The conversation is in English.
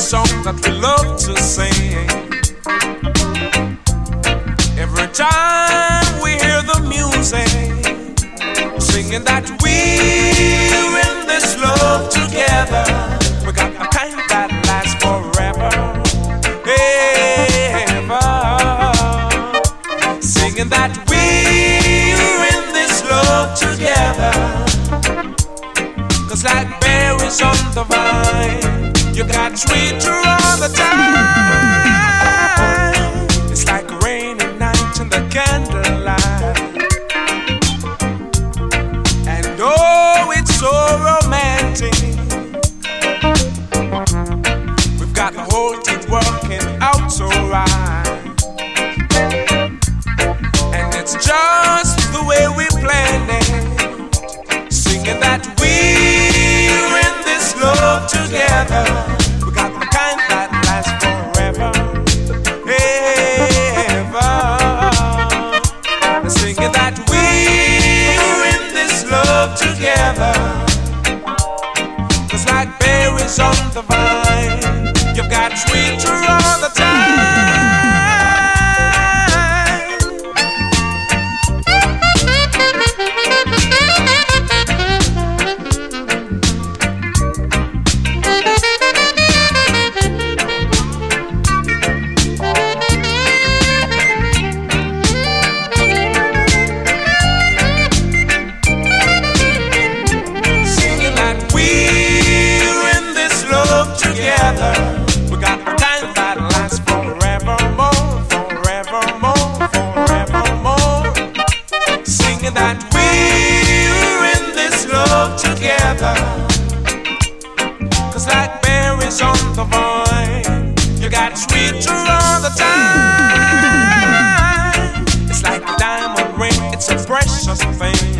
song that we love to sing. Every time we hear the music, singing that we on the vine. You've got sweet true the. that we're in this love together. Cause like berries on the vine, you got sweeter all the time. It's like a diamond ring, it's a precious thing.